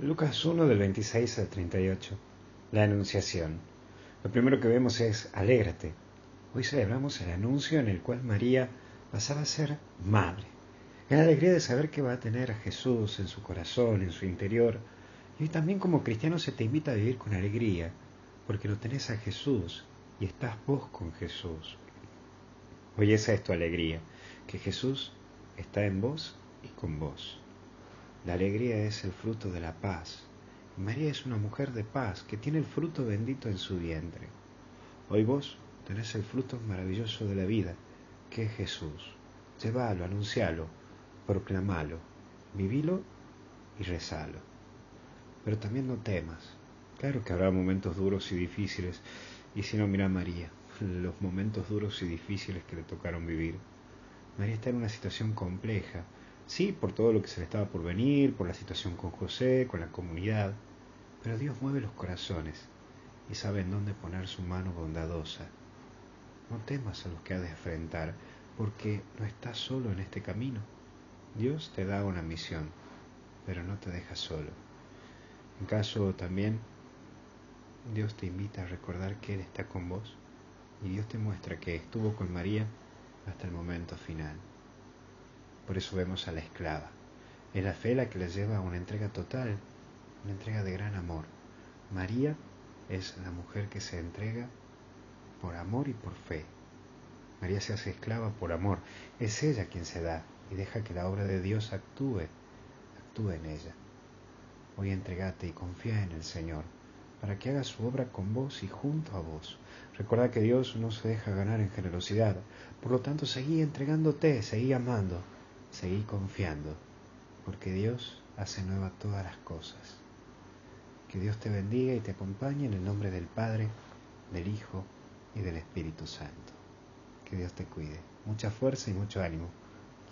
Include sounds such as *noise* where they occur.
Lucas 1 del 26 al 38. La Anunciación. Lo primero que vemos es alégrate. Hoy celebramos el anuncio en el cual María pasaba a ser madre. Es la alegría de saber que va a tener a Jesús en su corazón, en su interior. Y hoy también como cristiano se te invita a vivir con alegría, porque lo tenés a Jesús y estás vos con Jesús. Hoy esa es tu alegría, que Jesús está en vos y con vos. La alegría es el fruto de la paz. María es una mujer de paz que tiene el fruto bendito en su vientre. Hoy vos tenés el fruto maravilloso de la vida, que es Jesús. Llévalo, anuncialo, proclamalo, vivilo y rezalo. Pero también no temas. Claro que habrá momentos duros y difíciles, y si no, mira a María, *laughs* los momentos duros y difíciles que le tocaron vivir. María está en una situación compleja, Sí, por todo lo que se le estaba por venir, por la situación con José, con la comunidad, pero Dios mueve los corazones y sabe en dónde poner su mano bondadosa. No temas a los que ha de enfrentar, porque no estás solo en este camino. Dios te da una misión, pero no te deja solo. En caso también, Dios te invita a recordar que Él está con vos y Dios te muestra que estuvo con María hasta el momento final. Por eso vemos a la esclava. Es la fe la que la lleva a una entrega total, una entrega de gran amor. María es la mujer que se entrega por amor y por fe. María se hace esclava por amor. Es ella quien se da y deja que la obra de Dios actúe, actúe en ella. Hoy entregate y confía en el Señor para que haga su obra con vos y junto a vos. Recuerda que Dios no se deja ganar en generosidad. Por lo tanto, seguí entregándote, seguí amando seguí confiando, porque Dios hace nueva todas las cosas. Que Dios te bendiga y te acompañe en el nombre del Padre, del Hijo y del Espíritu Santo. Que Dios te cuide. Mucha fuerza y mucho ánimo.